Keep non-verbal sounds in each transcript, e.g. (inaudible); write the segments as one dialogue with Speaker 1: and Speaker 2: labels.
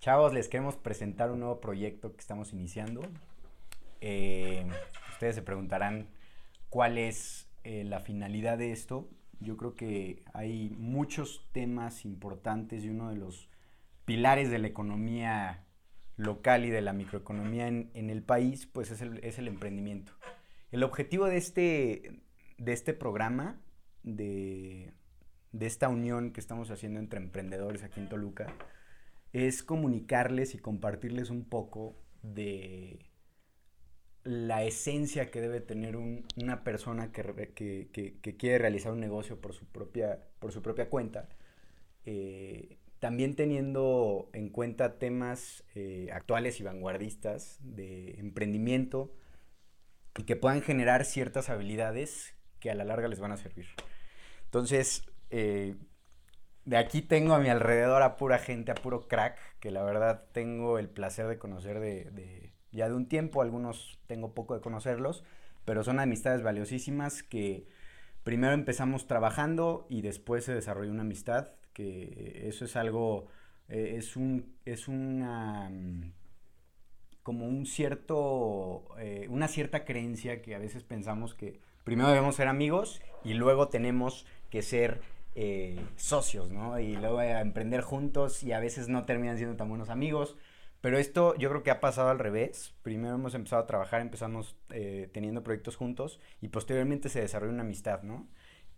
Speaker 1: Chavos, les queremos presentar un nuevo proyecto que estamos iniciando. Eh, ustedes se preguntarán cuál es eh, la finalidad de esto. Yo creo que hay muchos temas importantes y uno de los pilares de la economía local y de la microeconomía en, el país, pues es el, es el, emprendimiento. El objetivo de este, de este programa, de, de esta unión que estamos haciendo entre emprendedores aquí en Toluca, es comunicarles y compartirles un poco de la esencia que debe tener una persona que, que, quiere realizar un negocio por su propia, por su propia cuenta, eh, también teniendo en cuenta temas eh, actuales y vanguardistas de emprendimiento y que puedan generar ciertas habilidades que a la larga les van a servir. Entonces, eh, de aquí tengo a mi alrededor a pura gente, a puro crack, que la verdad tengo el placer de conocer de, ya de un tiempo, algunos tengo poco de conocerlos, pero son amistades valiosísimas que primero empezamos trabajando y después se desarrolló una amistad, que eso es algo, eh, es un, es una, mm, como un cierto, eh, una cierta creencia que a veces pensamos que primero debemos ser amigos y luego tenemos que ser eh, socios, ¿no? Y luego a emprender juntos y a veces no terminan siendo tan buenos amigos. Pero esto yo creo que ha pasado al revés. Primero hemos empezado a trabajar, empezamos eh, teniendo proyectos juntos y posteriormente se desarrolló una amistad, ¿no?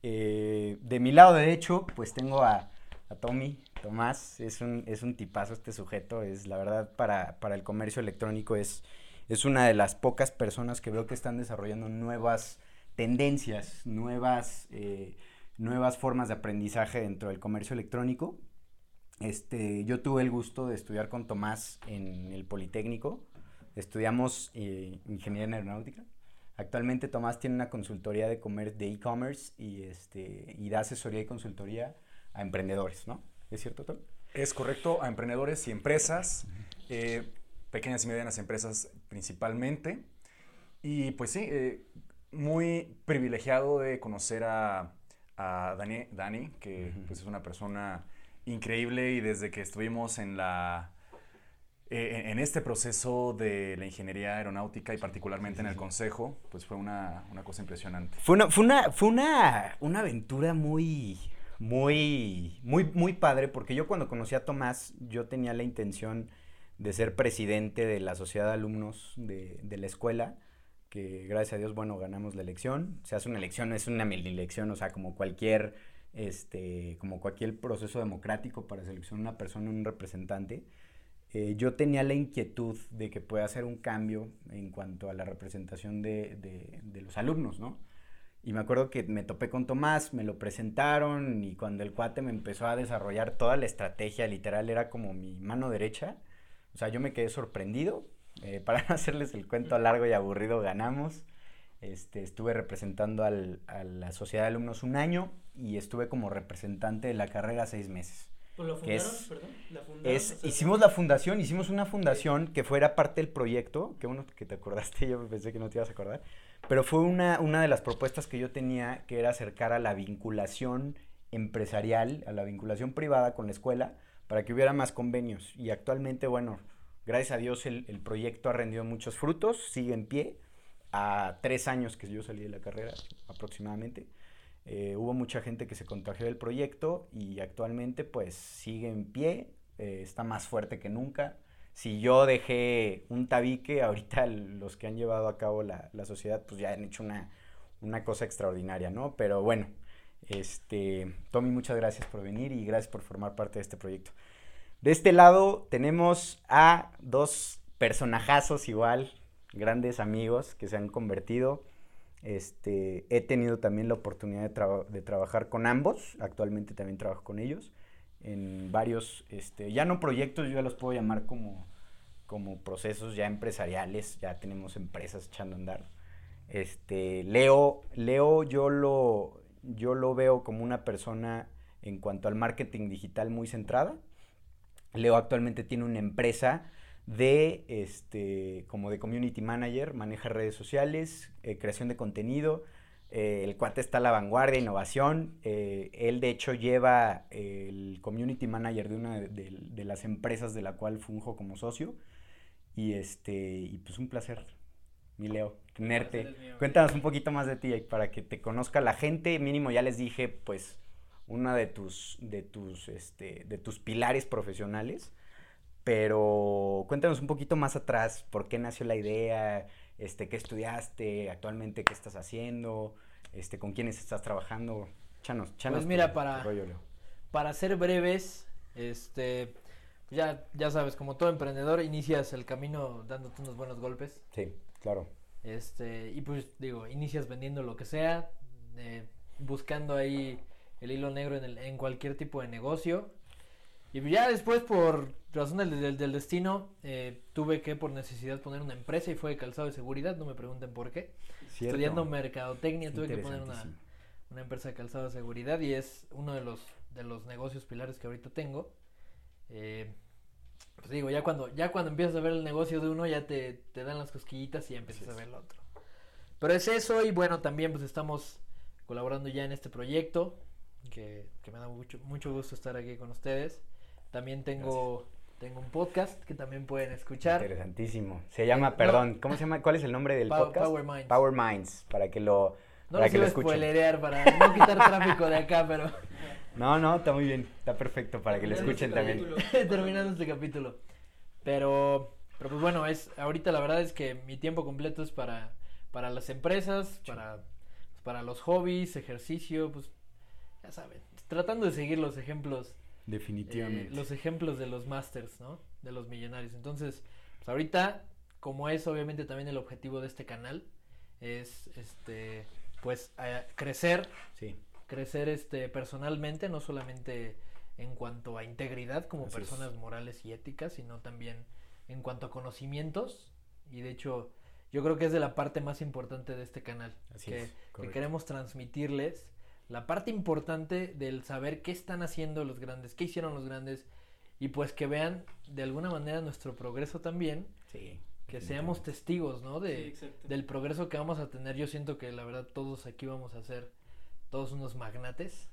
Speaker 1: Eh, de mi lado derecho, pues tengo a, a Tommy, Tomás, es un, es un tipazo este sujeto, es la verdad para, para el comercio electrónico es, es una de las pocas personas que veo que están desarrollando nuevas tendencias, nuevas nuevas formas de aprendizaje dentro del comercio electrónico. Este, yo tuve el gusto de estudiar con Tomás en el Politécnico. Estudiamos eh, ingeniería en aeronáutica. Actualmente Tomás tiene una consultoría de de e-commerce y, este, y da asesoría y consultoría a emprendedores, ¿no? ¿Es cierto, Tom?
Speaker 2: Es correcto, a emprendedores y empresas, eh, pequeñas y medianas empresas principalmente. Y pues sí, eh, muy privilegiado de conocer a a Dani, Dani que pues, es una persona increíble y desde que estuvimos en la... Eh, en este proceso de la ingeniería aeronáutica y particularmente en el consejo, pues fue una, una cosa impresionante.
Speaker 1: Fue una, fue una, fue una, una aventura muy, muy, muy, muy padre, porque yo cuando conocí a Tomás, yo tenía la intención de ser presidente de la sociedad de alumnos de, de la escuela que gracias a Dios, bueno, ganamos la elección. Se hace una elección, es una mini elección, o sea, como cualquier, este, como cualquier proceso democrático para seleccionar una persona, un representante. Eh, yo tenía la inquietud de que pueda hacer un cambio en cuanto a la representación de, de, de, los alumnos, ¿no? Y me acuerdo que me topé con Tomás, me lo presentaron y cuando el cuate me empezó a desarrollar toda la estrategia, literal era como mi mano derecha. O sea, yo me quedé sorprendido eh, (laughs) para no hacerles el cuento largo y aburrido, ganamos. Este, estuve representando al, a la sociedad de alumnos un año y estuve como representante de la carrera seis meses.
Speaker 3: ¿Lo fundaron,
Speaker 1: es,
Speaker 3: perdón? ¿La
Speaker 1: fundaron, es, hicimos la fundación, hicimos una fundación que fuera parte del proyecto, que uno que te acordaste, (laughs) yo pensé que no te ibas a acordar, pero fue una, una de las propuestas que yo tenía que era acercar a la vinculación empresarial, a la vinculación privada con la escuela, para que hubiera más convenios. Y actualmente, bueno, Gracias a Dios el, proyecto ha rendido muchos frutos, sigue en pie. A tres años que yo salí de la carrera aproximadamente, eh, hubo mucha gente que se contagió del proyecto y actualmente pues sigue en pie, eh, está más fuerte que nunca. Si yo dejé un tabique, (laughs) ahorita los que han llevado a cabo la, sociedad pues ya han hecho una, una cosa extraordinaria, ¿no? Pero bueno, este, Tommy, muchas gracias por venir y gracias por formar parte de este proyecto. De este lado tenemos a dos personajazos igual, grandes amigos que se han convertido. Este, he tenido también la oportunidad de, trabajar con ambos, actualmente también trabajo con ellos, en varios, este, ya no proyectos, yo ya los puedo llamar como, como procesos ya empresariales, ya tenemos empresas echando a andar. Este, Leo, Leo yo lo, yo lo veo como una persona en cuanto al marketing digital muy centrada, Leo actualmente tiene una empresa de, este, como de community manager, maneja redes sociales, eh, creación de contenido, Eh, el cuate está a la vanguardia, innovación. Eh, él, de hecho, lleva el community manager de una de, las empresas de la cual funjo como socio. Y, este, y pues un placer, mi Leo, tenerte. Cuéntanos un poquito más de ti para que te conozca la gente. Mínimo ya les dije, pues, una de tus, de tus, este, de tus pilares profesionales. Pero cuéntanos un poquito más atrás, por qué nació la idea, este, qué estudiaste, actualmente qué estás haciendo, este, con quiénes estás trabajando. Chanos, chanos.
Speaker 3: Pues mira, para, para ser breves, este, ya, ya sabes, como todo emprendedor, inicias el camino dándote unos buenos golpes.
Speaker 1: Sí, claro.
Speaker 3: Este, y pues digo, inicias vendiendo lo que sea, eh, buscando ahí el hilo negro en, el, en cualquier tipo de negocio. Y ya después, por razón del, del, destino, eh, tuve que por necesidad poner una empresa y fue de calzado de seguridad, no me pregunten por qué. Estudiando mercadotecnia tuve que poner una, una, empresa de calzado de seguridad y es uno de los, de los negocios pilares que ahorita tengo. Eh, pues digo, ya cuando, ya cuando empiezas a ver el negocio de uno, ya te, te dan las cosquillitas y ya empiezas a ver el otro. Pero es eso y bueno, también pues estamos colaborando ya en este proyecto, que, que me da mucho, mucho gusto estar aquí con ustedes. También tengo, tengo un podcast que también pueden escuchar.
Speaker 1: Interesantísimo. Se llama, perdón, ¿cómo se llama? ¿Cuál es el nombre del podcast?
Speaker 3: Power Minds.
Speaker 1: Power Minds, para que lo,
Speaker 3: no para que lo escuchen. para no quitar tráfico de acá, pero...
Speaker 1: No, no, está muy bien, está perfecto para que lo escuchen este también. (laughs)
Speaker 3: Terminando este capítulo. Pero, pero pues bueno, es ahorita la verdad es que mi tiempo completo es para, para las empresas, para, pues para los hobbies, ejercicio, pues ya saben, tratando de seguir los ejemplos
Speaker 1: Definitivamente.
Speaker 3: Eh, los ejemplos de los masters, ¿no? De los millonarios. Entonces, pues ahorita, como es obviamente también el objetivo de este canal, es este, pues crecer.
Speaker 1: Sí.
Speaker 3: Crecer este personalmente, no solamente en cuanto a integridad como personas morales y éticas, sino también en cuanto a conocimientos. Y de hecho, yo creo que es de la parte más importante de este canal. que, que queremos transmitirles la parte importante del saber qué están haciendo los grandes, qué hicieron los grandes y pues que vean de alguna manera nuestro progreso también.
Speaker 1: Sí.
Speaker 3: Que seamos testigos, ¿no? De, del progreso que vamos a tener. Yo siento que la verdad todos aquí vamos a ser todos unos magnates.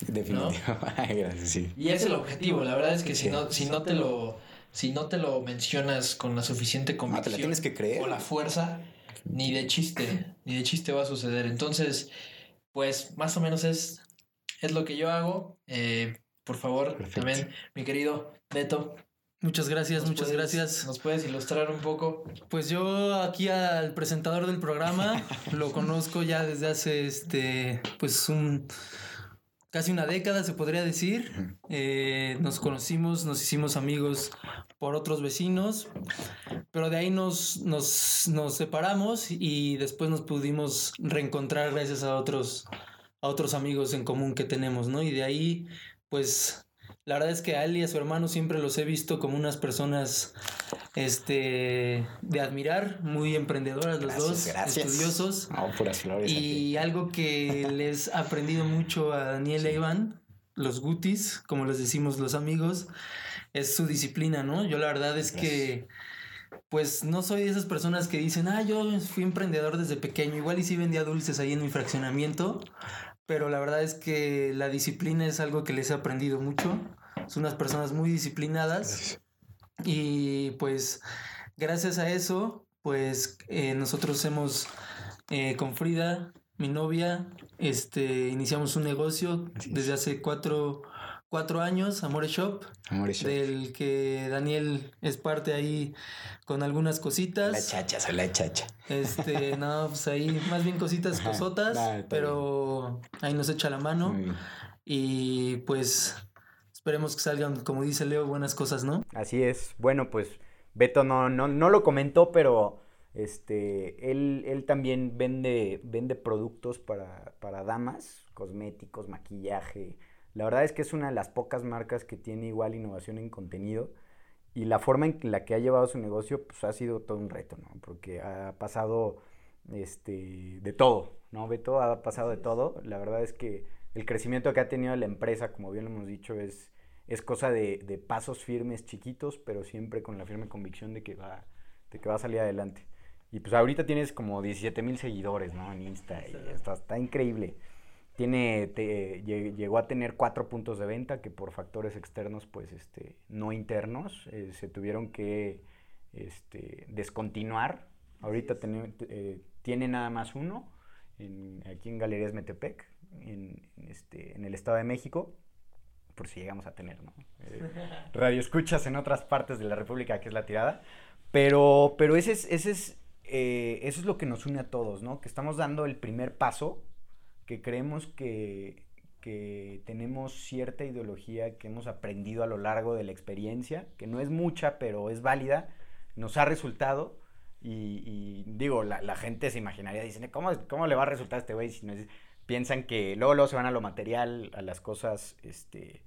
Speaker 1: Definitivamente. (laughs) sí.
Speaker 3: Y es el objetivo. La verdad es que si no, si no te lo, si no te lo mencionas con la suficiente convicción,
Speaker 1: te la tienes que creer.
Speaker 3: o la fuerza, ni de chiste, ni de chiste va a suceder. Entonces, pues más o menos es, es lo que yo hago. Eh, por favor, también, mi querido Beto.
Speaker 4: Muchas gracias, muchas gracias.
Speaker 3: ¿Nos puedes ilustrar un poco?
Speaker 4: Pues yo aquí al presentador del programa (laughs) lo conozco ya desde hace este, pues un casi una década se podría decir. Eh, nos conocimos, nos hicimos amigos por otros vecinos, pero de ahí nos, nos, nos, separamos y después nos pudimos reencontrar gracias a otros, a otros amigos en común que tenemos, ¿no? Y de ahí, pues la verdad es que a él y a su hermano siempre los he visto como unas personas este, de admirar, muy emprendedoras los dos, estudiosos. y algo que (laughs) les ha aprendido mucho a Daniel e Iván, los gutis, como les decimos los amigos, es su disciplina, ¿no? Yo la verdad es que pues no soy de esas personas que dicen, ah, yo fui emprendedor desde pequeño, igual y sí vendía dulces ahí en mi fraccionamiento, pero la verdad es que la disciplina es algo que les he aprendido mucho. Son unas personas muy disciplinadas. Y pues gracias a eso, pues eh, nosotros hemos eh, con Frida, mi novia, este, iniciamos un negocio desde hace cuatro, cuatro años, Amore Shop, del que Daniel es parte ahí con algunas cositas.
Speaker 1: La chacha, soy la chacha.
Speaker 4: Este, (laughs) no, pues ahí más bien cositas cosotas, pero ahí nos echa la mano. Y pues esperemos que salgan, como dice Leo, buenas cosas, ¿no?
Speaker 1: Así es. Bueno, pues Beto no, no, no lo comentó, pero este, él, él también vende, vende productos para, para damas, cosméticos, maquillaje, la verdad es que es una de las pocas marcas que tiene igual innovación en contenido y la forma en la que ha llevado su negocio pues ha sido todo un reto, ¿no? Porque ha pasado este, de todo, ¿no? Beto ha pasado de todo. La verdad es que el crecimiento que ha tenido la empresa, como bien lo hemos dicho, es, es cosa de, de pasos firmes chiquitos, pero siempre con la firme convicción de que va, de que va a salir adelante. Y pues ahorita tienes como 17 mil seguidores, ¿no? En Insta. Y está, está increíble. Tiene, te- llegó a tener cuatro puntos de venta que por factores externos, pues, este, no internos, eh, se tuvieron que, este, descontinuar. Ahorita tiene, eh, tiene nada más uno, en- aquí en Galerías Metepec, en, en este, en el Estado de México, por si llegamos a tener, ¿no? Eh, (laughs) radio escuchas en otras partes de la República, que es la tirada. Pero, pero ese es, ese es, eh, eso es lo que nos une a todos, ¿no? Que estamos dando el primer paso, que creemos que, que tenemos cierta ideología que hemos aprendido a lo largo de la experiencia, que no es mucha, pero es válida, nos ha resultado. Y, y digo, la, la gente se imaginaría, dicen, ¿cómo, ¿cómo le va a resultar a este güey si no es- piensan que luego, luego se van a lo material, a las cosas, este,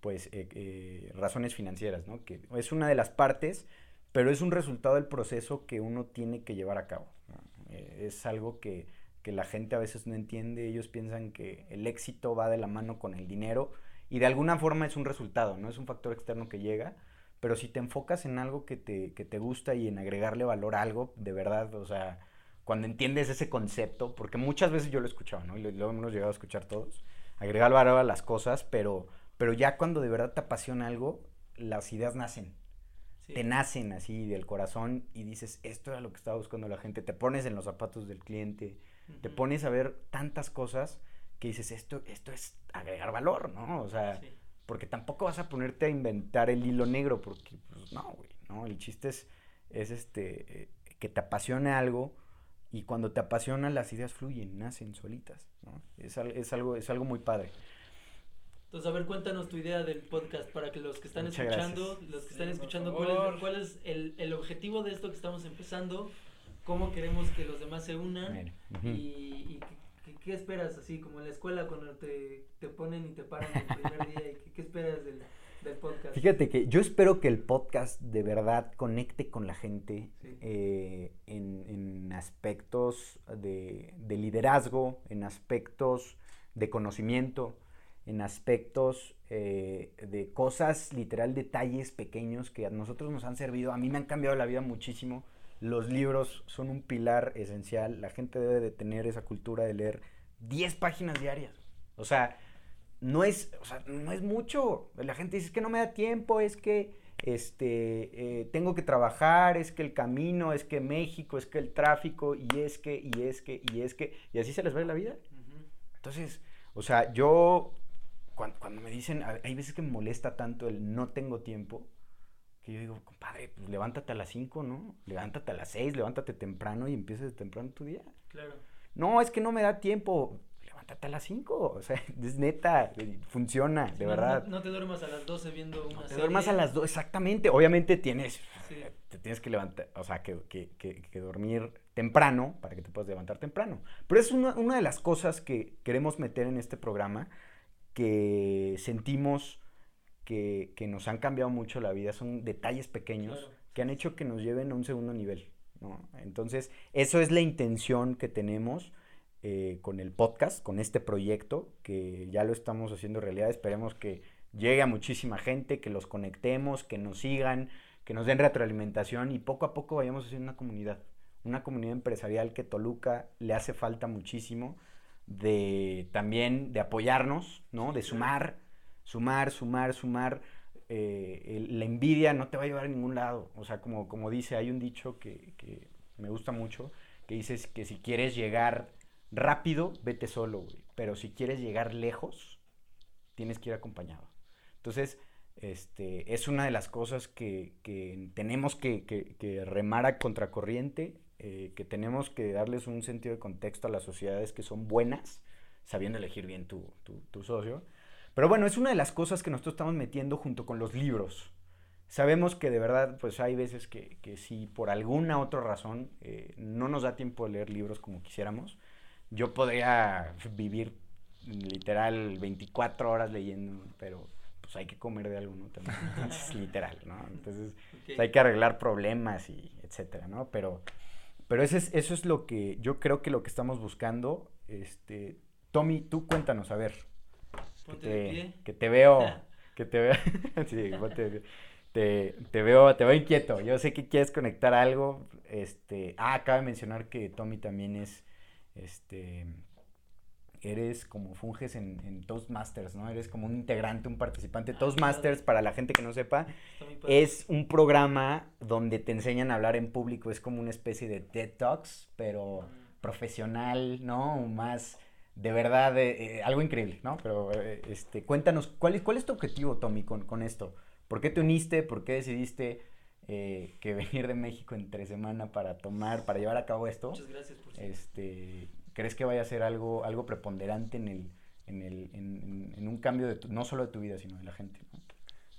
Speaker 1: pues, eh, eh, razones financieras, ¿no? Que es una de las partes, pero es un resultado del proceso que uno tiene que llevar a cabo. ¿no? Eh, es algo que, que la gente a veces no entiende, ellos piensan que el éxito va de la mano con el dinero y de alguna forma es un resultado, no es un factor externo que llega, pero si te enfocas en algo que te, que te gusta y en agregarle valor a algo, de verdad, o sea, cuando entiendes ese concepto, porque muchas veces yo lo he escuchado, ¿no? Y lo, lo hemos llegado a escuchar todos, agregar valor a las cosas, pero, pero ya cuando de verdad te apasiona algo, las ideas nacen.
Speaker 4: Sí.
Speaker 1: Te nacen así del corazón y dices, esto era lo que estaba buscando la gente. Te pones en los zapatos del cliente, te pones a ver tantas cosas que dices, esto, esto es agregar valor, ¿no? O sea,
Speaker 4: Sí.
Speaker 1: porque tampoco vas a ponerte a inventar el hilo negro, porque, pues, no, güey, ¿no? El chiste es, es este, eh, que te apasione algo y cuando te apasiona las ideas fluyen, nacen solitas, ¿no? Es, es algo, es algo muy padre.
Speaker 4: Entonces, a ver, cuéntanos tu idea del podcast para que los que están
Speaker 1: Muchas
Speaker 4: escuchando,
Speaker 1: gracias.
Speaker 4: los que
Speaker 3: Sí,
Speaker 4: están escuchando, ¿cuál es, cuál es el, el objetivo de esto que estamos empezando? ¿Cómo queremos que los demás se unan? ¿Y, y qué, qué- qué esperas así como en la escuela cuando te, te ponen y te paran el primer día? ¿Y qué, qué esperas del, del podcast?
Speaker 1: Fíjate que yo espero que el podcast de verdad conecte con la gente
Speaker 4: Sí.
Speaker 1: eh, en, en aspectos de, de liderazgo, en aspectos de conocimiento, en aspectos eh, de cosas, literal, detalles pequeños que a nosotros nos han servido. A mí me han cambiado la vida muchísimo. Los libros son un pilar esencial. La gente debe de tener esa cultura de leer 10 páginas diarias. O sea, no es, o sea, no es mucho. La gente dice "Es que no me da tiempo, es que este, eh, tengo que trabajar, es que el camino, es que México, es que el tráfico, y es que, y es que, y es que, y así se les va la vida. Entonces, o sea, yo, cuando, cuando me dicen, hay veces que me molesta tanto el no tengo tiempo, que yo digo, compadre, pues levántate a las 5, ¿no? Levántate a las 6, levántate temprano y empieces de temprano tu día.
Speaker 4: Claro.
Speaker 1: No, es que no me da tiempo. Levántate a las 5. (laughs) O sea, es neta, eh, funciona, de
Speaker 4: no-
Speaker 1: verdad.
Speaker 4: No, no te duermas a las 12 viendo una
Speaker 1: Te
Speaker 4: serie.
Speaker 1: duermas a las 2, exactamente. Obviamente tienes,
Speaker 4: Sí.
Speaker 1: te tienes que levantar, o sea, que, que- que- que dormir temprano para que te puedas levantar temprano. Pero es una, una de las cosas que queremos meter en este programa que sentimos que, que nos han cambiado mucho la vida. Son detalles pequeños
Speaker 4: Claro.
Speaker 1: que han hecho que nos lleven a un segundo nivel. ¿no? Entonces, eso es la intención que tenemos eh, con el podcast, con este proyecto, que ya lo estamos haciendo realidad. Esperemos que llegue a muchísima gente, que los conectemos, que nos sigan, que nos den retroalimentación y poco a poco vayamos haciendo una comunidad. Una comunidad empresarial que Toluca le hace falta muchísimo de también de apoyarnos, ¿no? De sumar, sumar, sumar, sumar. Eh, la envidia no te va a llevar a ningún lado. O sea, como, como dice, hay un dicho que, que me gusta mucho, que dices que si quieres llegar rápido, vete solo. Pero si quieres llegar lejos, tienes que ir acompañado. Entonces, este, es una de las cosas que, que tenemos que, que- que remar a contracorriente, eh, que tenemos que darles un sentido de contexto a las sociedades que son buenas, sabiendo elegir bien tu, tu- tu socio. Pero bueno, es una de las cosas que nosotros estamos metiendo junto con los libros. Sabemos que de verdad, pues hay veces que, que si por alguna otra razón eh, no nos da tiempo de leer libros como quisiéramos, yo podría vivir literal 24 horas leyendo, pero pues hay que comer de algo, ¿no? También, es literal, ¿no? Entonces pues, hay que arreglar problemas y etcétera, ¿no? Pero, pero eso es, eso es lo que yo creo que lo que estamos buscando. Este, Tommy, tú cuéntanos, a ver, que
Speaker 4: Ponte de
Speaker 1: te,
Speaker 4: pie.
Speaker 1: que te veo, (laughs) que te veo, (laughs) sí, ponte de pie. te, te, veo, te veo inquieto. Yo sé que quieres conectar algo. Este, ah, acaba de mencionar que Tommy también es, este, eres como funges en, en, Toastmasters, ¿no? Eres como un integrante, un participante. Ah, Toastmasters, para la gente que no sepa, es un programa donde te enseñan a hablar en público. Es como una especie de TED Talks, pero profesional, ¿no? Más de verdad, eh, eh, algo increíble, ¿no? Pero eh, este, cuéntanos, ¿cuál es, ¿cuál es tu objetivo, Tommy, con, con esto? ¿Por qué te uniste? ¿Por qué decidiste eh, que (laughs) venir de México entre semana para tomar, para llevar a cabo esto?
Speaker 4: Muchas gracias por
Speaker 1: este, ¿Crees que vaya a ser algo, algo preponderante en, el, en, el, en, en un cambio de no solo de tu vida, sino de la gente?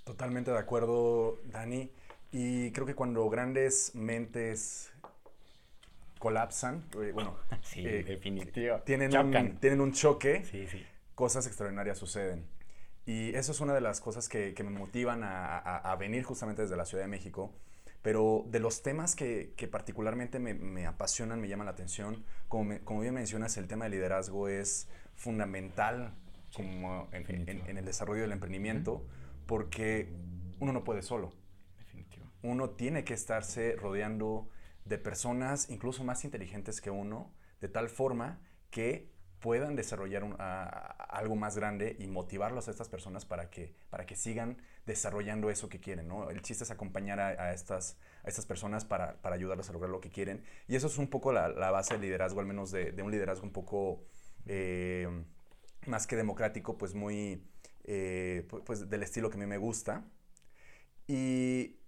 Speaker 2: Totalmente de acuerdo, Dani. Y creo que cuando grandes mentes colapsan, eh, bueno, (laughs)
Speaker 1: sí, eh, definitivo.
Speaker 2: Tienen, un, tienen un choque, sí, sí. cosas extraordinarias suceden. Y eso es una de las cosas que, que me motivan a, a, venir justamente desde la Ciudad de México. Pero de los temas que, que particularmente me, me, apasionan, me llaman la atención, como, como, bien mencionas, el tema de liderazgo es fundamental como en, en, el desarrollo del emprendimiento, porque uno no puede solo. Definitivo. Uno tiene que estarse rodeando de personas incluso más inteligentes que uno, de tal forma que puedan desarrollar algo más grande y motivarlos a estas personas para que, para que sigan desarrollando eso que quieren. ¿no? El chiste es acompañar a, estas, a estas personas para, para, ayudarlos a lograr lo que quieren. Y eso es un poco la, la base del liderazgo, al menos de, de un liderazgo un poco eh, más que democrático, pues muy eh, pues del estilo que a mí me gusta. Y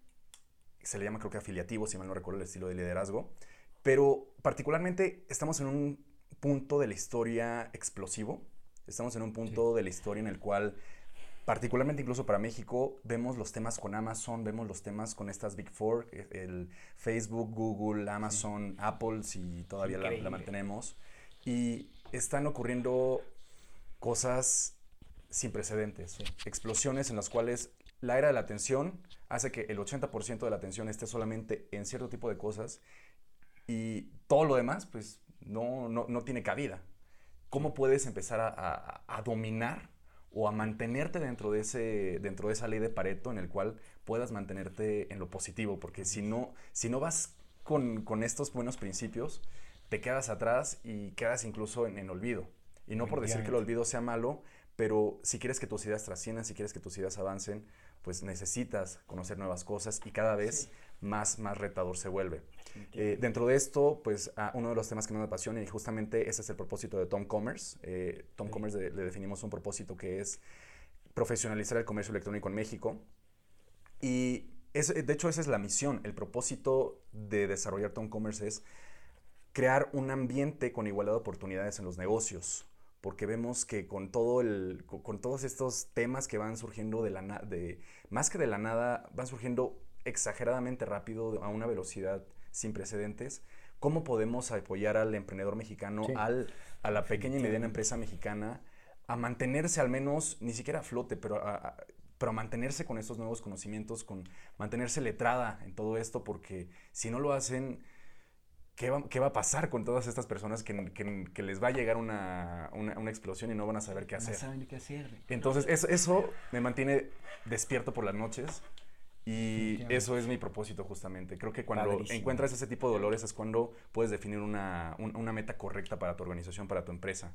Speaker 2: se le llama creo que afiliativo, si mal no recuerdo el estilo de liderazgo. Pero particularmente estamos en un punto de la historia explosivo. Estamos en un punto de la historia en el cual, particularmente incluso para México, vemos los temas con Amazon, vemos los temas con estas Big Four, eh, el Facebook, Google, Amazon, Apple, si todavía la, mantenemos. Y están ocurriendo cosas sin precedentes, explosiones en las cuales la era de la atención hace que el 80% de la atención esté solamente en cierto tipo de cosas y todo lo demás, pues no, no, no tiene cabida. ¿Cómo puedes empezar a, a, dominar o a mantenerte dentro de, ese, dentro de esa ley de Pareto en el cual puedas mantenerte en lo positivo? Porque si no, si no vas con, con estos buenos principios, te quedas atrás y quedas incluso en, en olvido. Y no por decir que el olvido sea malo, pero si quieres que tus ideas trasciendan, si quieres que tus ideas avancen, pues necesitas conocer nuevas cosas y cada vez más, más retador se vuelve. Eh, dentro de esto, pues uno de los temas que me apasiona y justamente ese es el propósito de Tom Commerce. Eh, Tom Commerce le definimos un propósito que es profesionalizar el comercio electrónico en México. Y es, de hecho esa es la misión. El propósito de desarrollar Tom Commerce es crear un ambiente con igualdad de oportunidades en los negocios porque vemos que con todo el con, todos estos temas que van surgiendo de la de más que de la nada van surgiendo exageradamente rápido a una velocidad sin precedentes cómo podemos apoyar al emprendedor mexicano al, a la pequeña y mediana empresa mexicana a mantenerse al menos ni siquiera a flote pero a, pero a mantenerse con estos nuevos conocimientos con mantenerse letrada en todo esto porque si no lo hacen ¿Qué va, ¿qué va, a pasar con todas estas personas que, que, que les va a llegar una, una, una, explosión y no van a saber qué hacer?
Speaker 1: No saben qué hacer.
Speaker 2: Entonces, eso, eso me mantiene despierto por las noches y eso es mi propósito justamente. Creo que cuando encuentras ese tipo de dolores es cuando puedes definir una, una meta correcta para tu organización, para tu empresa.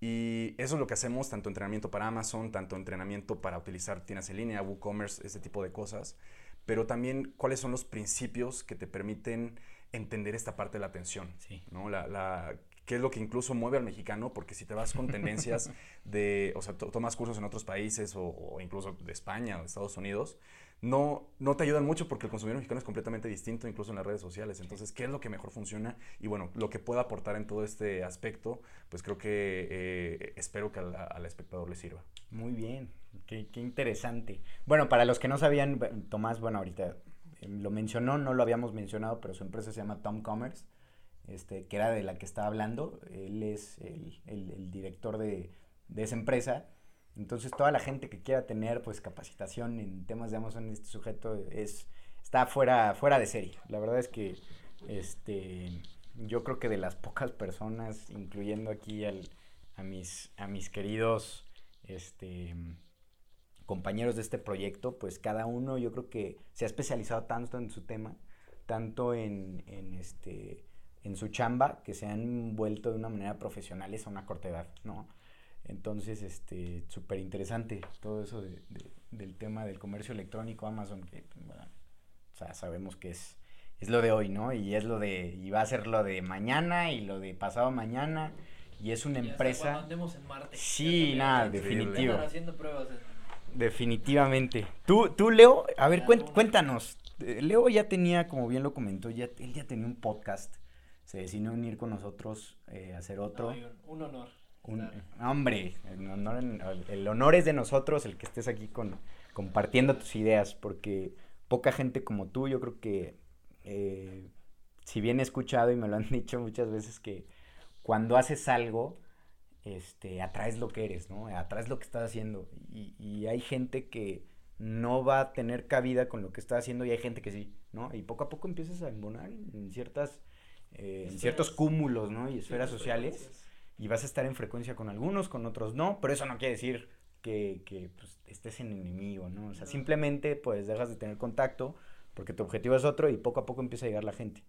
Speaker 2: Y eso es lo que hacemos, tanto entrenamiento para Amazon, tanto entrenamiento para utilizar tiendas en línea, WooCommerce, ese tipo de cosas. Pero también cuáles son los principios que te permiten entender esta parte de la atención, sí. ¿no? La, la, qué es lo que incluso mueve al mexicano, porque si te vas con tendencias (laughs) de, o sea, tomas cursos en otros países o, o, incluso de España o de Estados Unidos, no, no te ayudan mucho porque el consumidor mexicano es completamente distinto incluso en las redes sociales. Entonces, ¿qué es lo que mejor funciona? Y bueno, lo que pueda aportar en todo este aspecto, pues creo que eh, espero que al, al, espectador le sirva.
Speaker 1: Muy bien, qué, qué interesante. Bueno, para los que no sabían, Tomás, bueno, ahorita lo mencionó, no lo habíamos mencionado, pero su empresa se llama Tom Commerce, este, que era de la que estaba hablando. Él es el, el, el director de, de, esa empresa. Entonces, toda la gente que quiera tener pues capacitación en temas de Amazon, este sujeto es, está fuera, fuera de serie. La verdad es que este, yo creo que de las pocas personas, incluyendo aquí al, a, mis, a mis queridos este, compañeros de este proyecto, pues cada uno yo creo que se ha especializado tanto en su tema, tanto en, en este en su chamba, que se han vuelto de una manera profesionales a una corta edad, ¿no? Entonces, este, súper interesante todo eso de, de, del tema del comercio electrónico, Amazon, que, bueno, o sea, sabemos que es, es lo de hoy, ¿no? Y es lo de, y va a ser lo de mañana y lo de pasado mañana, y es una
Speaker 3: Y
Speaker 1: empresa...
Speaker 3: andemos en Marte.
Speaker 1: Sí, nada, definitivo.
Speaker 3: Andan haciendo pruebas en-
Speaker 1: Definitivamente. Tú, tú Leo, a ver, cuéntanos. Eh, Leo ya tenía, como bien lo comentó, ya, él ya tenía un podcast. Se decidió unir con nosotros eh, a hacer otro.
Speaker 3: Un, honor.
Speaker 1: Un-
Speaker 3: estar.
Speaker 1: hombre, el honor, en- el honor es de nosotros el que estés aquí con, compartiendo tus ideas, porque poca gente como tú, yo creo que, eh, si bien he escuchado y me lo han (laughs) dicho muchas veces, que cuando haces algo, este, atraes lo que eres, ¿no? Atraes lo que estás haciendo. Y, y hay gente que no va a tener cabida con lo que está haciendo y hay gente que sí, ¿no? Y poco a poco empiezas a embonar en ciertas, eh, en ciertos cúmulos, ¿no? Y esferas sociales y vas a estar en frecuencia con algunos, con otros no, pero eso no quiere decir que, que, pues, estés en enemigo, ¿no? O sea, simplemente pues dejas de tener contacto porque tu objetivo es otro y poco a poco empieza a llegar la gente.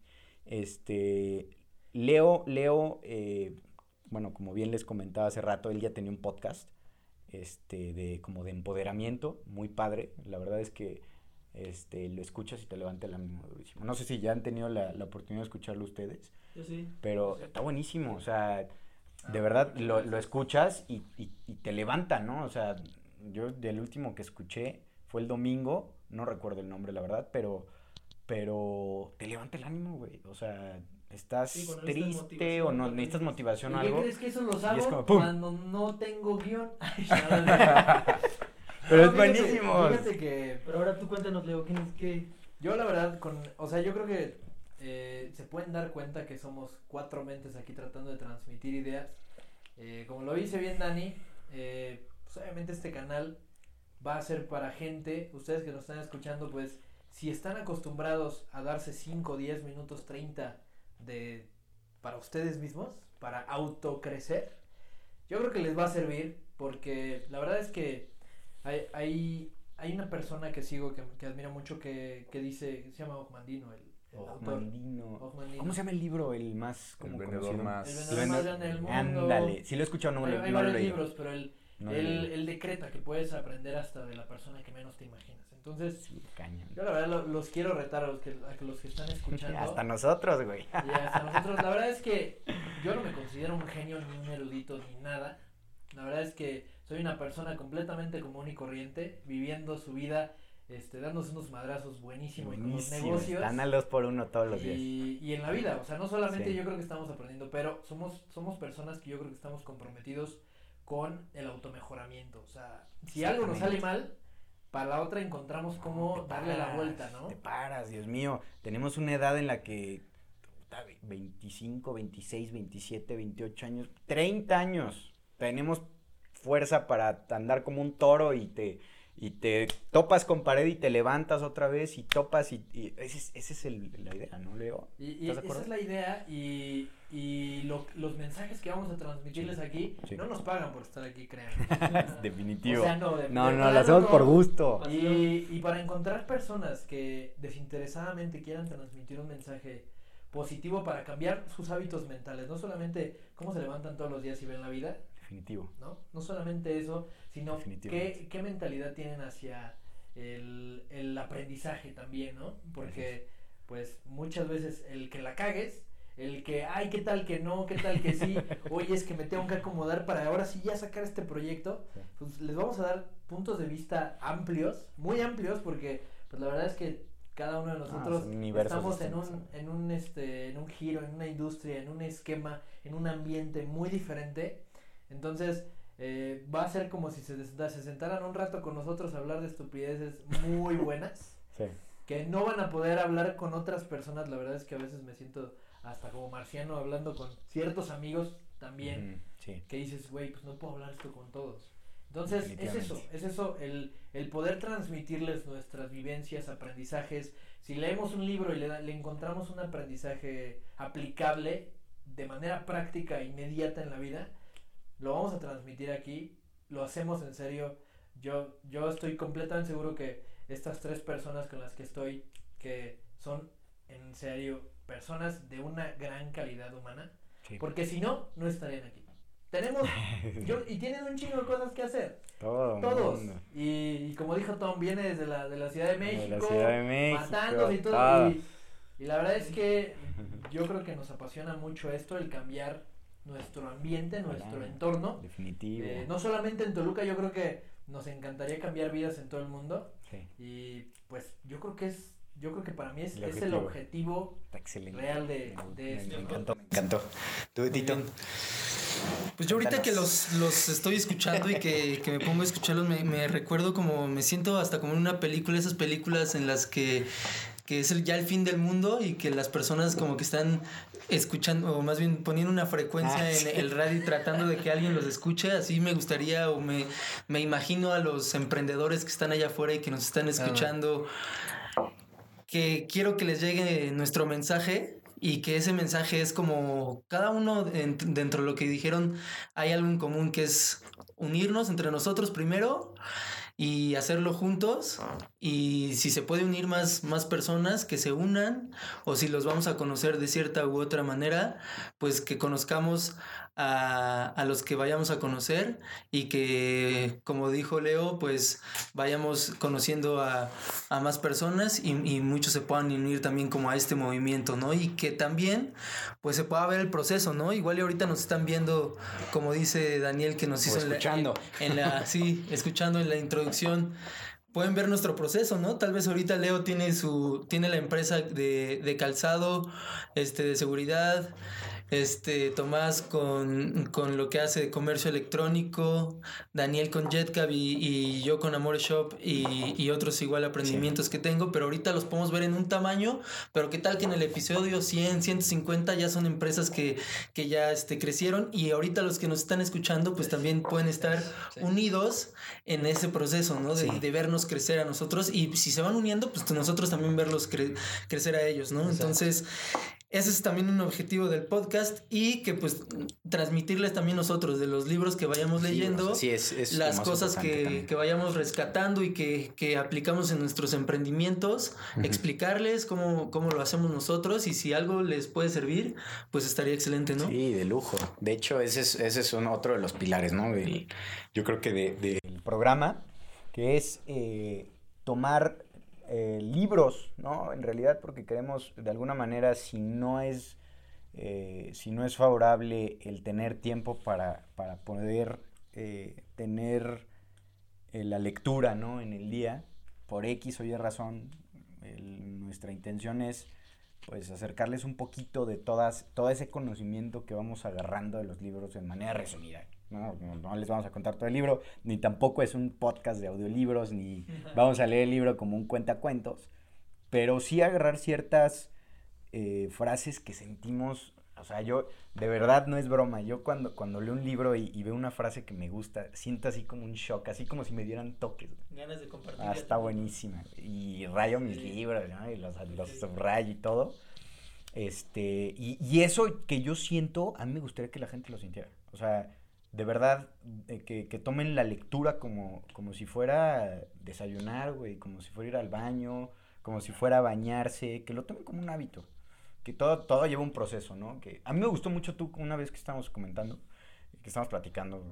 Speaker 1: Este, Leo, Leo, eh, bueno, como bien les comentaba hace rato, él ya tenía un podcast, este, de como de empoderamiento, muy padre, la verdad es que este, lo escuchas y te levanta el ánimo durísimo. No sé si ya han tenido la, la oportunidad de escucharlo ustedes,
Speaker 3: Yo sí.
Speaker 1: pero está buenísimo, o sea,
Speaker 3: Ah,
Speaker 1: de verdad lo, lo escuchas y, y, y te levanta, ¿no? O sea, yo del último que escuché fue el domingo, no recuerdo el nombre, la verdad, pero, pero te levanta el ánimo, güey. O sea, estás
Speaker 3: Sí,
Speaker 1: triste o no necesitas motivación o
Speaker 3: ¿Y qué
Speaker 1: algo.
Speaker 3: crees que eso los hago cuando no tengo guion? (laughs) Ay, (laughs)
Speaker 1: Pero es
Speaker 3: fíjate-
Speaker 1: buenísimo.
Speaker 3: Fíjate que, pero ahora tú cuéntanos, Leo, ¿quién es que? Yo la verdad, con, o sea, yo creo que eh, se pueden dar cuenta que somos cuatro mentes aquí tratando de transmitir ideas. Eh, como lo dice bien Dani, eh, pues obviamente este canal va a ser para gente, ustedes que nos están escuchando, pues si están acostumbrados a darse 5, 10 minutos, 30 de, para ustedes mismos, para autocrecer, yo creo que les va a servir porque la verdad es que hay, hay, hay una persona que sigo que, que admiro mucho que, que dice, se llama Ogmandino, el, el autor.
Speaker 1: Ogmandino.
Speaker 3: Ogmandino.
Speaker 1: ¿Cómo se llama el libro? El más
Speaker 2: El
Speaker 1: como
Speaker 2: vendedor
Speaker 1: conocido?
Speaker 2: más.
Speaker 3: El vendedor
Speaker 1: en-
Speaker 3: más grande del mundo.
Speaker 1: Ándale, sí lo he escuchado, no,
Speaker 3: hay,
Speaker 1: lo-
Speaker 3: hay
Speaker 1: no lo he
Speaker 3: varios
Speaker 1: leído.
Speaker 3: libros, pero él,
Speaker 1: No
Speaker 3: él, decreta que puedes aprender hasta de la persona que menos te imaginas. Entonces,
Speaker 1: Sí,
Speaker 3: yo la verdad lo- los quiero retar a los que, a los que están (laughs) escuchando.
Speaker 1: Hasta nosotros, güey.
Speaker 3: Y hasta nosotros, la verdad es que yo no me considero un genio ni un erudito ni nada. La verdad es que soy una persona completamente común y corriente, viviendo su vida, este, dándose unos madrazos buenísimos con los negocios.
Speaker 1: Están al dos por uno todos los días.
Speaker 3: Y, y en la vida, o sea, no solamente
Speaker 1: Sí.
Speaker 3: yo creo que estamos aprendiendo, pero somos, somos personas que yo creo que estamos comprometidos con el automejoramiento. O sea, si algo nos sale mal, para la otra encontramos cómo darle la vuelta, ¿no?
Speaker 1: Te paras, Dios mío. Tenemos una edad en la que puta, 25, 26, 27, 28 años, 30 años. Tenemos fuerza para andar como un toro y te y te topas con pared y te levantas otra vez y topas y, y ese es, ese es el, la idea, ¿no, Leo?
Speaker 3: Y, y
Speaker 1: ¿Estás de
Speaker 3: esa es la idea y, y lo- los mensajes que vamos a transmitirles
Speaker 1: Sí,
Speaker 3: aquí
Speaker 1: sí.
Speaker 3: no nos pagan por estar aquí, créanme. (laughs)
Speaker 1: Definitivo.
Speaker 3: O sea, no, de-
Speaker 1: no,
Speaker 3: de
Speaker 1: no,
Speaker 3: plano
Speaker 1: lo hacemos
Speaker 3: no.
Speaker 1: por gusto.
Speaker 3: Y, y para encontrar personas que desinteresadamente quieran transmitir un mensaje positivo para cambiar sus hábitos mentales, no solamente cómo se levantan todos los días y ven la vida,
Speaker 1: Definitivo.
Speaker 3: ¿no? No solamente eso, sino qué, qué mentalidad tienen hacia el, el aprendizaje también, ¿no? Porque, pues, muchas veces el que la cagues, el que, ay, qué tal que no, qué tal que sí, (laughs) oye, es que me tengo que acomodar para ahora sí ya sacar este proyecto,
Speaker 1: Sí.
Speaker 3: pues les vamos a dar puntos de vista amplios, muy amplios, porque, pues, la verdad es que cada uno de nosotros
Speaker 1: son universos
Speaker 3: estamos en un, en un, este, en un giro, en una industria, en un esquema, en un ambiente muy diferente. Entonces, eh, va a ser como si se, se sentaran un rato con nosotros a hablar de estupideces muy (laughs) buenas,
Speaker 1: Sí.
Speaker 3: que no van a poder hablar con otras personas. La verdad es que a veces me siento hasta como marciano hablando con ciertos amigos también,
Speaker 1: Sí.
Speaker 3: que dices, güey, pues no puedo hablar esto con todos. Entonces, es eso, es eso, el, el poder transmitirles nuestras vivencias, aprendizajes. Si leemos un libro y le, le encontramos un aprendizaje aplicable de manera práctica, inmediata en la vida, lo vamos a transmitir aquí, lo hacemos en serio yo, yo estoy completamente seguro que estas tres personas con las que estoy, que son en serio personas de una gran calidad humana,
Speaker 1: Sí.
Speaker 3: porque si no, no estarían aquí. Tenemos, (laughs) yo, y tienen un chingo de cosas que hacer,
Speaker 1: Todo
Speaker 3: todos. Y, y como dijo Tom, viene desde la, de la Ciudad de
Speaker 1: De
Speaker 3: México,
Speaker 1: la Ciudad de México.
Speaker 3: matándose y todo.
Speaker 1: todo.
Speaker 3: Y, y la verdad es que (laughs) yo creo que nos apasiona mucho esto, el cambiar nuestro ambiente, nuestro
Speaker 1: Claro.
Speaker 3: entorno.
Speaker 1: Definitivo.
Speaker 3: Eh, no solamente en Toluca, yo creo que nos encantaría cambiar vidas en todo el mundo.
Speaker 1: Sí,
Speaker 3: Y pues yo creo que es, yo creo que para mí es,
Speaker 1: El
Speaker 3: es el
Speaker 1: objetivo.
Speaker 3: objetivo real de, de
Speaker 1: Me-
Speaker 3: esto.
Speaker 1: me
Speaker 3: ¿no?
Speaker 1: encantó, me encantó. ¿Tú, Tito?
Speaker 4: Pues yo ahorita que los, los estoy escuchando y que, que me pongo a escucharlos, me, me recuerdo como, me siento hasta como en una película, esas películas en las que, que es el, ya el fin del mundo y que las personas como que están escuchando, o más bien poniendo una frecuencia
Speaker 1: Ah,
Speaker 4: en
Speaker 1: sí.
Speaker 4: el radio y tratando de que alguien los escuche, así me gustaría o me, me imagino a los emprendedores que están allá afuera y que nos están escuchando, que quiero que les llegue nuestro mensaje y que ese mensaje es como cada uno en- dentro de lo que dijeron hay algo en común que es unirnos entre nosotros primero y hacerlo juntos y si se puede unir más, más personas que se unan o si los vamos a conocer de cierta u otra manera pues que conozcamos a, a los que vayamos a conocer y que como dijo Leo pues vayamos conociendo a, a más personas y, y muchos se puedan unir también como a este movimiento, ¿no? Y que también pues se pueda ver el proceso, ¿no? Igual y ahorita nos están viendo, como dice Daniel que nos
Speaker 1: O
Speaker 4: hizo en la-
Speaker 1: escuchando.
Speaker 4: en la, sí, escuchando en la introducción. Pueden ver nuestro proceso, ¿no? Tal vez ahorita Leo tiene su, tiene la empresa de, de calzado, este, de seguridad, este, Tomás con, con lo que hace de comercio electrónico, Daniel con JetCab y, y yo con Amore Shop y, y otros igual aprendimientos que tengo, pero ahorita los podemos ver en un tamaño, pero qué tal que en el episodio 100, 150 ya son empresas que, que ya este, crecieron y ahorita los que nos están escuchando pues también pueden estar unidos en ese proceso, ¿no? De,
Speaker 1: Sí.
Speaker 4: de vernos crecer a nosotros y si se van uniendo pues nosotros también verlos cre- crecer a ellos, ¿no? Entonces... Ese es también un objetivo del podcast y que pues transmitirles también nosotros de los libros que vayamos leyendo,
Speaker 1: Sí, es, es lo
Speaker 4: las cosas que, que vayamos rescatando y que, que aplicamos en nuestros emprendimientos, explicarles cómo, cómo lo hacemos nosotros y si algo les puede servir, pues estaría excelente, ¿no?
Speaker 1: Sí, de lujo. De hecho, ese es, ese es un otro de los pilares, ¿no? Del, yo creo que de- del programa, que es eh, tomar eh, libros, ¿no? En realidad, porque queremos, de alguna manera, si no es, eh, si no es favorable el tener tiempo para, para poder eh, tener eh, la lectura, ¿no? En el día, por X o Y razón, el- nuestra intención es pues acercarles un poquito de todas, todo ese conocimiento que vamos agarrando de los libros de manera resumida. No, no, no les vamos a contar todo el libro, ni tampoco es un podcast de audiolibros, ni (laughs) vamos a leer el libro como un cuentacuentos, pero sí agarrar ciertas eh, frases que sentimos, o sea, yo, de verdad no es broma, yo cuando, cuando leo un libro y, y veo una frase que me gusta, siento así como un shock, así como si me dieran toques.
Speaker 4: Ganas de compartir.
Speaker 1: Ah, está buenísima. Y rayo mis libros, ¿no? Y los, los subrayo y todo. Este, y, y eso que yo siento, a mí me gustaría que la gente lo sintiera. O sea, de verdad, eh, que, que tomen la lectura como, como si fuera desayunar, güey, como si fuera ir al baño, como si fuera bañarse, que lo tomen como un hábito. Que todo, todo lleva un proceso, ¿no? Que a mí me gustó mucho tú, una vez que estábamos comentando, que estábamos platicando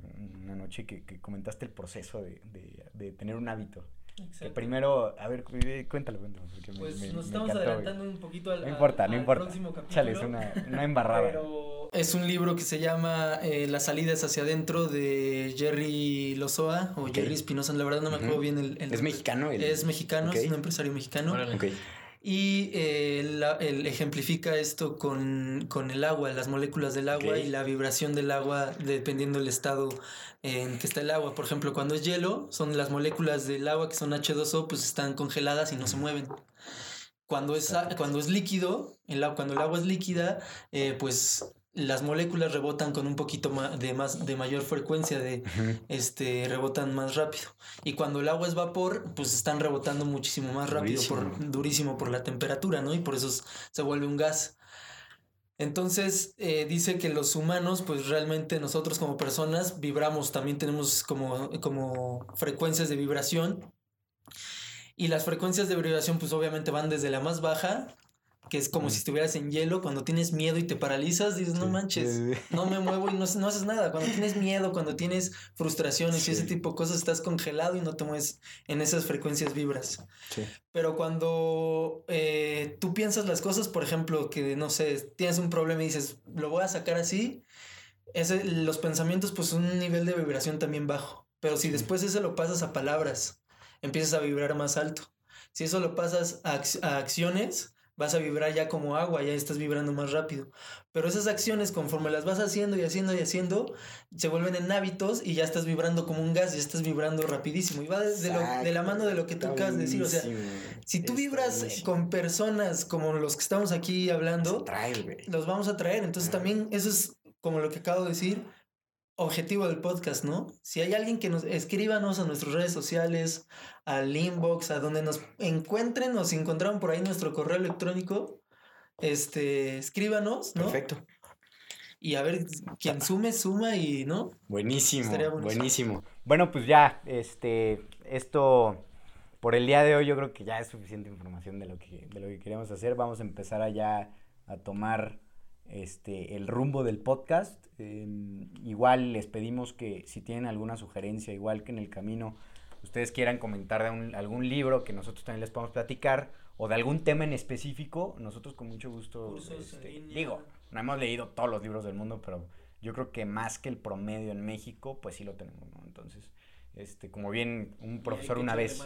Speaker 1: una noche, que, que comentaste el proceso de, de, de tener un hábito. Que
Speaker 4: Exacto.
Speaker 1: primero, a ver, eh, cuéntalo, cuéntalo. Porque me-
Speaker 4: Pues
Speaker 1: me-
Speaker 4: nos
Speaker 1: me
Speaker 4: estamos
Speaker 1: encantó, güey.
Speaker 4: adelantando un poquito al,
Speaker 1: No
Speaker 4: al-
Speaker 1: importa, no
Speaker 4: al
Speaker 1: importa.
Speaker 4: próximo capítulo.
Speaker 1: Chale, es una, una embarrada.
Speaker 4: Pero es un libro que se llama eh, Las salidas hacia adentro de Jerry Lozoa o
Speaker 1: Ok.
Speaker 4: Jerry Espinosa. La verdad no me acuerdo
Speaker 1: Ujú.
Speaker 4: bien el, el
Speaker 1: Es mexicano. el-
Speaker 4: Es mexicano, es
Speaker 1: Ok.
Speaker 4: un empresario mexicano.
Speaker 3: Órale.
Speaker 4: Y eh, él ejemplifica esto con, con el agua, las moléculas del agua y la vibración del agua dependiendo del estado en que está el agua. Por ejemplo, cuando es hielo, son las moléculas del agua que son H2O, pues están congeladas y no se mueven. Cuando es, cuando es líquido, el, cuando el agua es líquida, eh, pues las moléculas rebotan con un poquito de más de mayor frecuencia de este rebotan más rápido y cuando el agua es vapor pues están rebotando muchísimo más rápido por
Speaker 1: Durísimo.
Speaker 4: durísimo por la temperatura no y por eso se vuelve un gas Entonces eh, dice que los humanos, pues realmente nosotros como personas vibramos, también tenemos como, como frecuencias de vibración. Y las frecuencias de vibración pues obviamente van desde la más baja que es como si estuvieras en hielo, cuando tienes miedo y te paralizas, dices, no manches, no me muevo y no, no, haces nada. Cuando tienes miedo, cuando tienes frustraciones y ese tipo de cosas, estás congelado y no te mueves en esas frecuencias vibras. Pero cuando eh, tú piensas las cosas, por ejemplo, que no sé, tienes un problema y dices, lo voy a sacar así, ese, los pensamientos, pues son un nivel de vibración también bajo. Pero si después eso lo pasas a palabras, empiezas a vibrar más alto. Si eso lo pasas a, a acciones, vas a vibrar ya como agua, ya estás vibrando más rápido. Pero esas acciones, conforme las vas haciendo y haciendo y haciendo, se vuelven en hábitos y ya estás vibrando como un gas, ya estás vibrando rapidísimo. Y va de, de la mano de lo que tú acabas de decir. O sea, si tú vibras con personas como los que estamos aquí hablando, los vamos a traer. Entonces también eso es como lo que acabo de decir objetivo del podcast, ¿no? Si hay alguien que nos escríbanos a nuestras redes sociales, al inbox, a donde nos encuentren, nos encontraron por ahí nuestro correo electrónico, este, escríbanos, ¿no?
Speaker 1: Perfecto.
Speaker 4: Y a ver, quien sume, suma y, ¿no?
Speaker 1: Buenísimo, buenísimo. Bueno, pues ya, este, esto, por el día de hoy yo creo que ya es suficiente información de lo que, de lo que queremos hacer. Vamos a empezar allá a tomar este, el rumbo del podcast. Em, igual les pedimos que si tienen alguna sugerencia, igual que en el camino, ustedes quieran comentar de algún libro que nosotros también les podamos platicar o de algún tema en específico, nosotros con mucho gusto este, digo, no hemos leído todos los libros del mundo, pero yo creo que más que el promedio en México, pues sí lo tenemos, ¿no? Entonces, este, como bien un profesor una vez,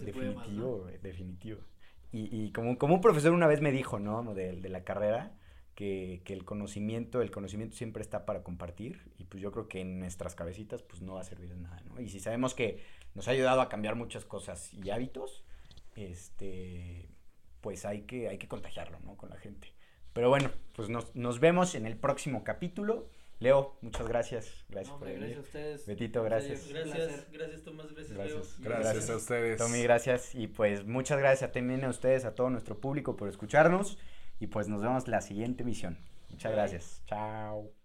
Speaker 1: definitivo, definitivo. Y, y como, como un profesor una vez me dijo, ¿no? De, de la carrera, que, el conocimiento, el conocimiento siempre está para compartir y pues yo creo que en nuestras cabecitas pues no va a servir de nada, ¿no? Y si sabemos que nos ha ayudado a cambiar muchas cosas y hábitos, este, pues hay que, hay que contagiarlo, ¿no? Con la gente. Pero bueno, pues nos, nos vemos en el próximo capítulo. Leo, muchas gracias. Gracias por venir.
Speaker 3: Gracias a ustedes.
Speaker 1: Betito, gracias.
Speaker 4: Gracias, gracias Tomás, gracias,
Speaker 2: gracias Leo. Gracias, a ustedes.
Speaker 1: Tommy, gracias. Y pues muchas gracias también a ustedes, a todo nuestro público por escucharnos. Y pues nos vemos la siguiente misión. Muchas gracias. Chao.